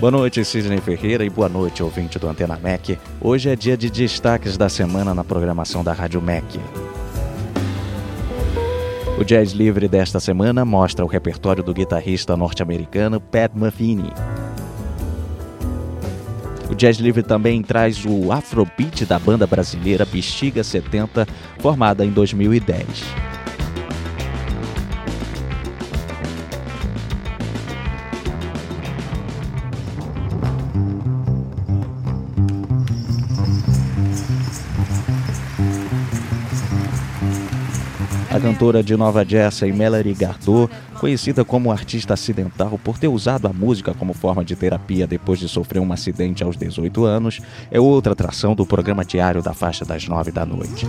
Boa noite, Sidney Ferreira, e boa noite, ouvinte do Antena MEC. Hoje é dia de destaques da semana na programação da Rádio MEC. O Jazz Livre desta semana mostra o repertório do guitarrista norte-americano Pat Metheny. O Jazz Livre também traz o Afrobeat da banda brasileira Bexiga 70, formada em 2010. A cantora de Nova Jersey, Melanie Gardot, conhecida como artista acidental por ter usado a música como forma de terapia depois de sofrer um acidente aos 18 anos, é outra atração do programa diário da faixa das 9 da noite.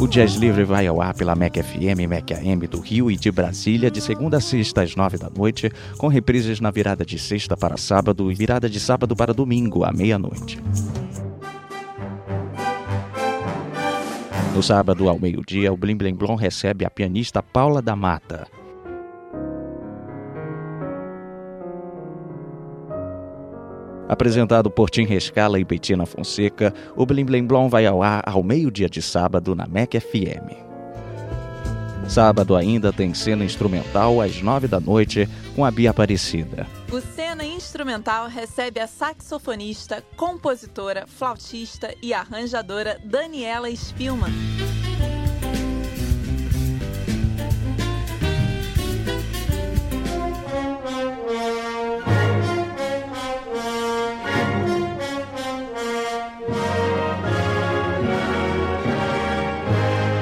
O Jazz Livre vai ao ar pela MEC FM, MEC AM do Rio e de Brasília de segunda a sexta às nove da noite, com reprises na virada de sexta para sábado e virada de sábado para domingo à meia-noite. No sábado, ao meio-dia, o Blim Blim Blom recebe a pianista Paula da Mata. Apresentado por Tim Rescala e Bettina Fonseca, o Blim Blim Blom vai ao ar ao meio-dia de sábado na MEC FM. Sábado ainda tem cena instrumental às nove da noite com a Bia Aparecida. O Cena Instrumental recebe a saxofonista, compositora, flautista e arranjadora Daniela Spilman.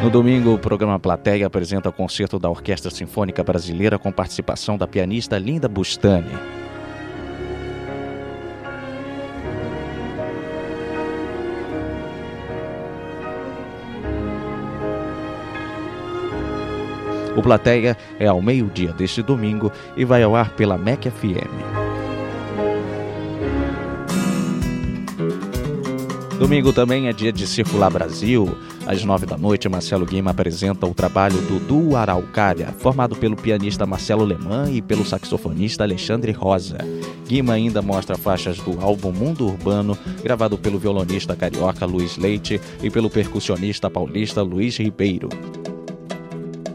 No domingo, o programa Plateia apresenta o concerto da Orquestra Sinfônica Brasileira com participação da pianista Linda Bustani. O Plateia é ao meio-dia deste domingo e vai ao ar pela MEC FM. Domingo também é dia de Circular Brasil. Às nove da noite, Marcelo Guima apresenta o trabalho do Duo Araucária, formado pelo pianista Marcelo Leman e pelo saxofonista Alexandre Rosa. Guima ainda mostra faixas do álbum Mundo Urbano, gravado pelo violonista carioca Luiz Leite e pelo percussionista paulista Luiz Ribeiro.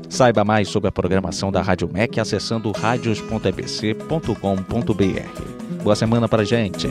Saiba mais sobre a programação da Rádio MEC acessando radios.ebc.com.br. Boa semana pra gente!